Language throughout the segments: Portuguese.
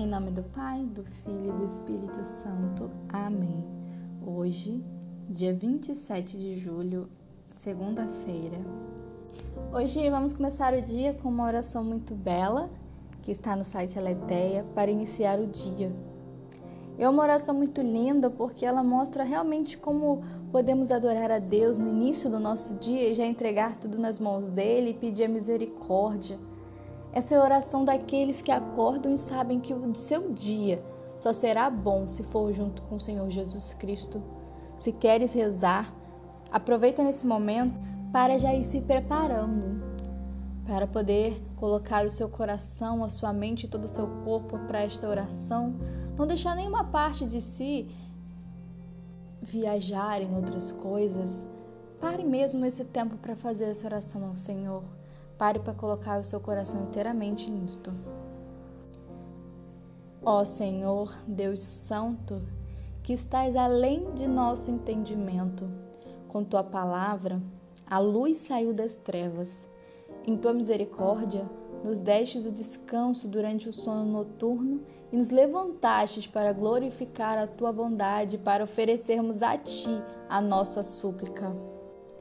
Em nome do Pai, do Filho e do Espírito Santo. Amém. Hoje, dia 27 de julho, segunda-feira. Hoje vamos começar o dia com uma oração muito bela que está no site Aleteia para iniciar o dia. É uma oração muito linda porque ela mostra realmente como podemos adorar a Deus no início do nosso dia e já entregar tudo nas mãos dele e pedir a misericórdia essa é a oração daqueles que acordam e sabem que o seu dia só será bom se for junto com o Senhor Jesus Cristo. Se queres rezar, aproveita nesse momento para já ir se preparando, para poder colocar o seu coração, a sua mente e todo o seu corpo para esta oração. Não deixar nenhuma parte de si viajar em outras coisas. Pare mesmo esse tempo para fazer essa oração ao Senhor. Pare para colocar o seu coração inteiramente nisto. Ó Senhor, Deus Santo, que estás além de nosso entendimento, com tua palavra, a luz saiu das trevas. Em tua misericórdia, nos destes o descanso durante o sono noturno e nos levantastes para glorificar a tua bondade, para oferecermos a ti a nossa súplica.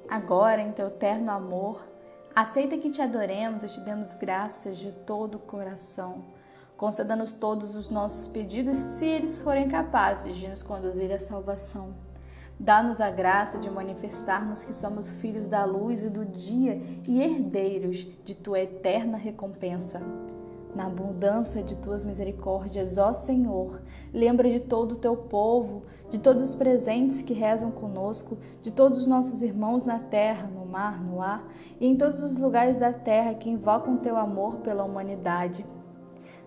Agora, em teu terno amor, Aceita que te adoremos e te demos graças de todo o coração. Conceda-nos todos os nossos pedidos, se eles forem capazes de nos conduzir à salvação. Dá-nos a graça de manifestarmos que somos filhos da luz e do dia e herdeiros de tua eterna recompensa. Na abundância de tuas misericórdias, ó Senhor, lembra de todo o teu povo, de todos os presentes que rezam conosco, de todos os nossos irmãos na terra, no mar, no ar e em todos os lugares da terra que invocam teu amor pela humanidade.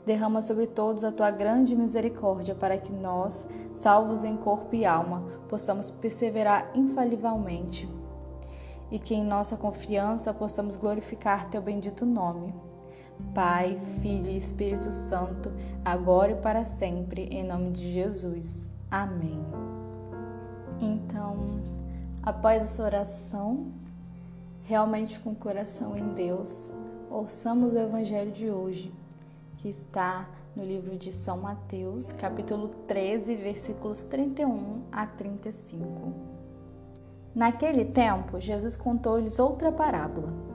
Derrama sobre todos a tua grande misericórdia, para que nós, salvos em corpo e alma, possamos perseverar infalivelmente. E que em nossa confiança possamos glorificar teu bendito nome Pai, Filho e Espírito Santo, agora e para sempre, em nome de Jesus. Amém. Então, após essa oração, realmente com o coração em Deus, ouçamos o Evangelho de hoje, que está no livro de São Mateus, capítulo 13, versículos 31 a 35. Naquele tempo, Jesus contou-lhes outra parábola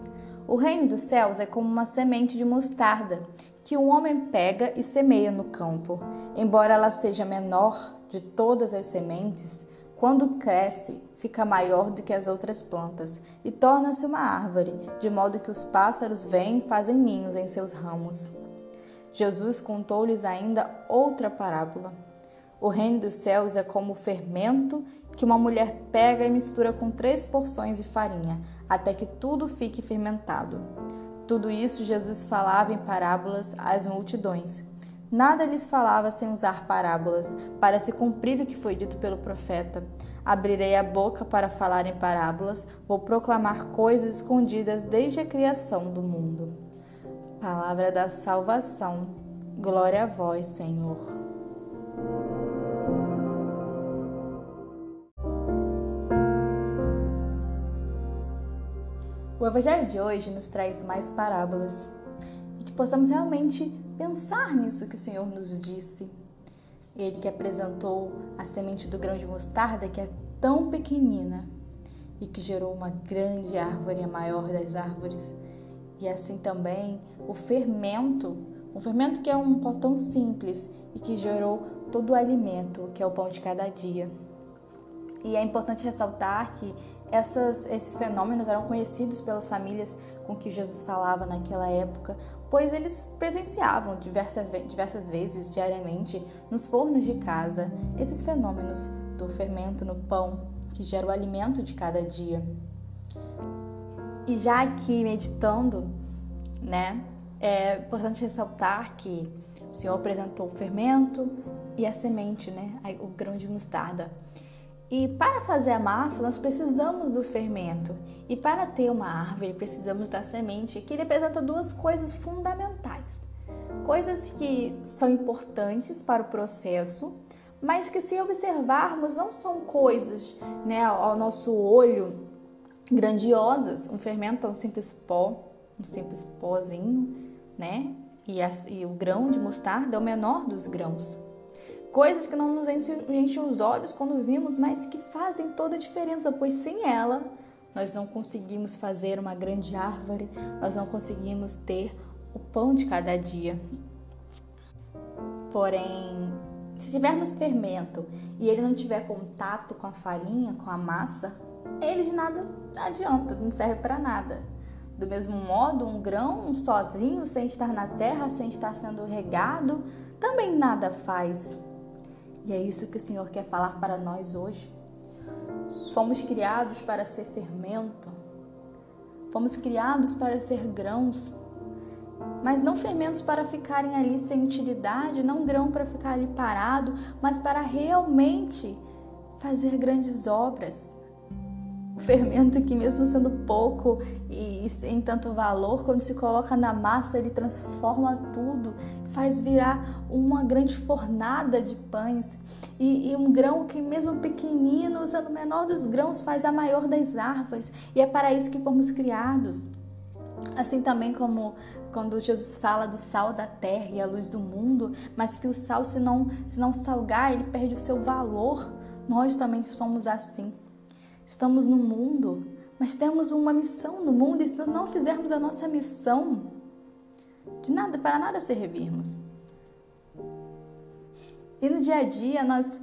o reino dos céus é como uma semente de mostarda que um homem pega e semeia no campo. Embora ela seja menor de todas as sementes, quando cresce, fica maior do que as outras plantas e torna-se uma árvore, de modo que os pássaros vêm e fazem ninhos em seus ramos. Jesus contou-lhes ainda outra parábola. O reino dos céus é como o fermento que uma mulher pega e mistura com três porções de farinha, até que tudo fique fermentado. Tudo isso Jesus falava em parábolas às multidões. Nada lhes falava sem usar parábolas, para se cumprir o que foi dito pelo profeta. Abrirei a boca para falar em parábolas, vou proclamar coisas escondidas desde a criação do mundo. Palavra da salvação. Glória a vós, Senhor. O Evangelho de hoje nos traz mais parábolas e que possamos realmente pensar nisso que o Senhor nos disse. Ele que apresentou a semente do grão de mostarda, que é tão pequenina e que gerou uma grande árvore, a maior das árvores. E assim também o fermento, um fermento que é um pó tão simples e que gerou todo o alimento, que é o pão de cada dia. E é importante ressaltar que essas, esses fenômenos eram conhecidos pelas famílias com que Jesus falava naquela época, pois eles presenciavam diversas, diversas vezes, diariamente, nos fornos de casa, esses fenômenos do fermento no pão, que gera o alimento de cada dia. E já aqui meditando, né, é importante ressaltar que o Senhor apresentou o fermento e a semente, né, o grão de mostarda. E para fazer a massa, nós precisamos do fermento. E para ter uma árvore, precisamos da semente, que representa duas coisas fundamentais. Coisas que são importantes para o processo, mas que se observarmos não são coisas, né, ao nosso olho grandiosas. Um fermento é um simples pó, um simples pozinho, né? e, a, e o grão de mostarda é o menor dos grãos. Coisas que não nos enchem, os olhos quando vimos, mas que fazem toda a diferença, pois sem ela nós não conseguimos fazer uma grande árvore, nós não conseguimos ter o pão de cada dia. Porém, se tivermos fermento e ele não tiver contato com a farinha, com a massa, ele de nada adianta, não serve para nada. Do mesmo modo, um grão sozinho, sem estar na terra, sem estar sendo regado, também nada faz. E é isso que o Senhor quer falar para nós hoje. Fomos criados para ser fermento, fomos criados para ser grãos, mas não fermentos para ficarem ali sem utilidade, não grão para ficar ali parado, mas para realmente fazer grandes obras. O fermento que mesmo sendo pouco e sem tanto valor, quando se coloca na massa, ele transforma tudo, faz virar uma grande fornada de pães. E, e um grão que mesmo pequenino, usando o menor dos grãos, faz a maior das árvores. E é para isso que fomos criados. Assim também como quando Jesus fala do sal da terra e a luz do mundo, mas que o sal, se não, se não salgar, ele perde o seu valor. Nós também somos assim. Estamos no mundo, mas temos uma missão no mundo e se não fizermos a nossa missão, de nada para nada servirmos. E no dia a dia nós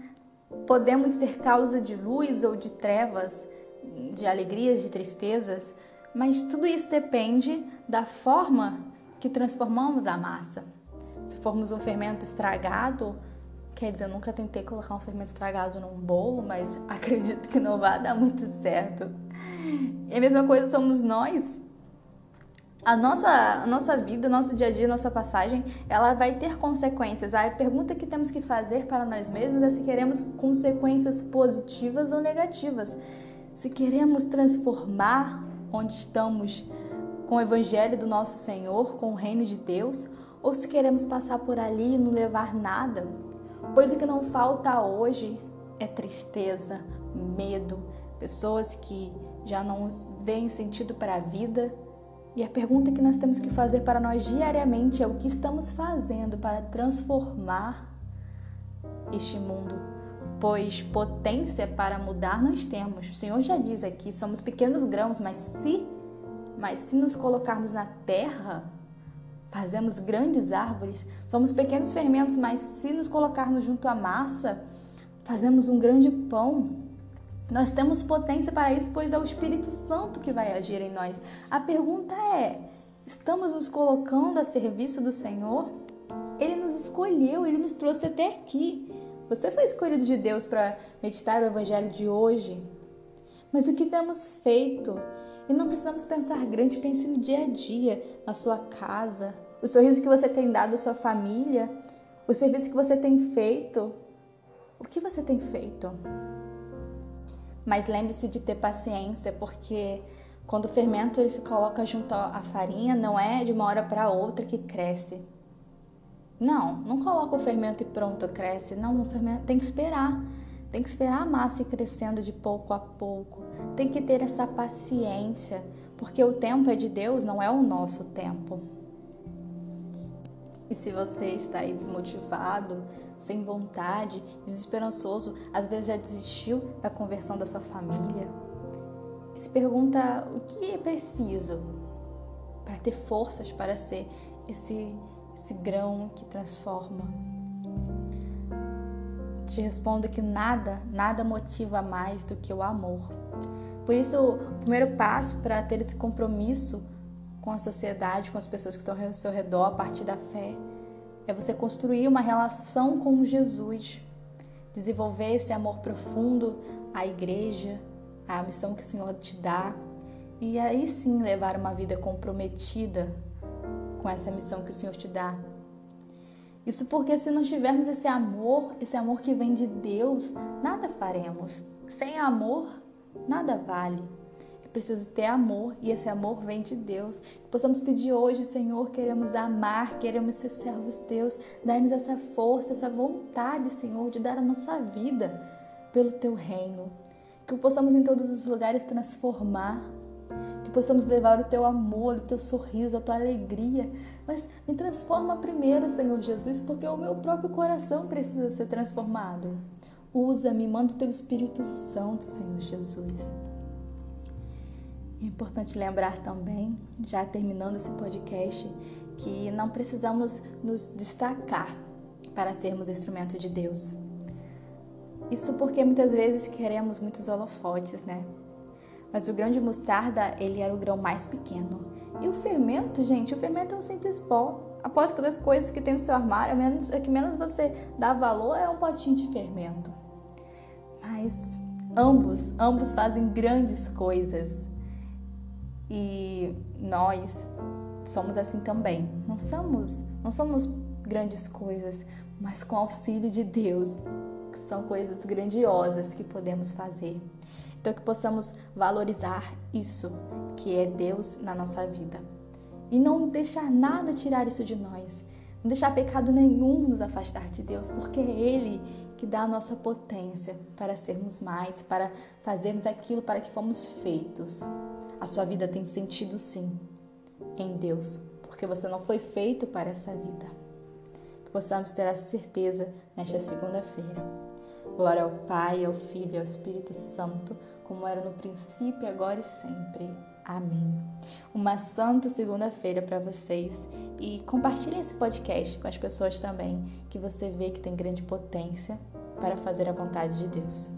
podemos ser causa de luz ou de trevas, de alegrias, de tristezas, mas tudo isso depende da forma que transformamos a massa. Se formos um fermento estragado, Quer dizer, eu nunca tentei colocar um fermento estragado num bolo, mas acredito que não vai dar muito certo. E a mesma coisa somos nós. A nossa, a nossa vida, nosso dia a dia, nossa passagem, ela vai ter consequências. A pergunta que temos que fazer para nós mesmos é se queremos consequências positivas ou negativas. Se queremos transformar onde estamos com o evangelho do nosso Senhor, com o reino de Deus, ou se queremos passar por ali e não levar nada, Pois o que não falta hoje é tristeza, medo, pessoas que já não veem sentido para a vida. E a pergunta que nós temos que fazer para nós diariamente é o que estamos fazendo para transformar este mundo. Pois potência para mudar nós temos. O Senhor já diz aqui, somos pequenos grãos, mas se mas se nos colocarmos na terra, Fazemos grandes árvores, somos pequenos fermentos, mas se nos colocarmos junto à massa, fazemos um grande pão. Nós temos potência para isso, pois é o Espírito Santo que vai agir em nós. A pergunta é: estamos nos colocando a serviço do Senhor? Ele nos escolheu, ele nos trouxe até aqui. Você foi escolhido de Deus para meditar o Evangelho de hoje. Mas o que temos feito? E não precisamos pensar grande, pense no dia a dia, na sua casa, o sorriso que você tem dado à sua família, o serviço que você tem feito. O que você tem feito? Mas lembre-se de ter paciência, porque quando o fermento ele se coloca junto à farinha, não é de uma hora para outra que cresce. Não, não coloca o fermento e pronto, cresce. Não, o fermento tem que esperar. Tem que esperar a massa ir crescendo de pouco a pouco. Tem que ter essa paciência, porque o tempo é de Deus, não é o nosso tempo. E se você está aí desmotivado, sem vontade, desesperançoso, às vezes já desistiu da conversão da sua família, se pergunta o que é preciso para ter forças para ser esse, esse grão que transforma te respondo que nada, nada motiva mais do que o amor. Por isso, o primeiro passo para ter esse compromisso com a sociedade, com as pessoas que estão ao seu redor a partir da fé, é você construir uma relação com Jesus, desenvolver esse amor profundo à igreja, à missão que o Senhor te dá, e aí sim levar uma vida comprometida com essa missão que o Senhor te dá isso porque se não tivermos esse amor, esse amor que vem de Deus, nada faremos. Sem amor, nada vale. Preciso ter amor e esse amor vem de Deus. Possamos pedir hoje, Senhor, queremos amar, queremos ser servos Deus. Dá-nos essa força, essa vontade, Senhor, de dar a nossa vida pelo Teu reino. Que possamos em todos os lugares transformar possamos levar o teu amor, o teu sorriso, a tua alegria. Mas me transforma primeiro, Senhor Jesus, porque o meu próprio coração precisa ser transformado. Usa-me, manda o teu Espírito Santo, Senhor Jesus. É importante lembrar também, já terminando esse podcast, que não precisamos nos destacar para sermos instrumento de Deus. Isso porque muitas vezes queremos muitos holofotes, né? Mas o grão de mostarda, ele era o grão mais pequeno. E o fermento, gente, o fermento é um simples pó. Após que das coisas que tem no seu armário, menos, o que menos você dá valor é um potinho de fermento. Mas ambos, ambos fazem grandes coisas. E nós somos assim também. Não somos, não somos grandes coisas, mas com auxílio de Deus, são coisas grandiosas que podemos fazer. Então que possamos valorizar isso, que é Deus na nossa vida. E não deixar nada tirar isso de nós. Não deixar pecado nenhum nos afastar de Deus, porque é Ele que dá a nossa potência para sermos mais, para fazermos aquilo para que fomos feitos. A sua vida tem sentido sim em Deus, porque você não foi feito para essa vida. Que possamos ter a certeza nesta segunda-feira. Glória ao Pai, ao Filho e ao Espírito Santo, como era no princípio, agora e sempre. Amém. Uma santa segunda-feira para vocês e compartilhem esse podcast com as pessoas também que você vê que tem grande potência para fazer a vontade de Deus.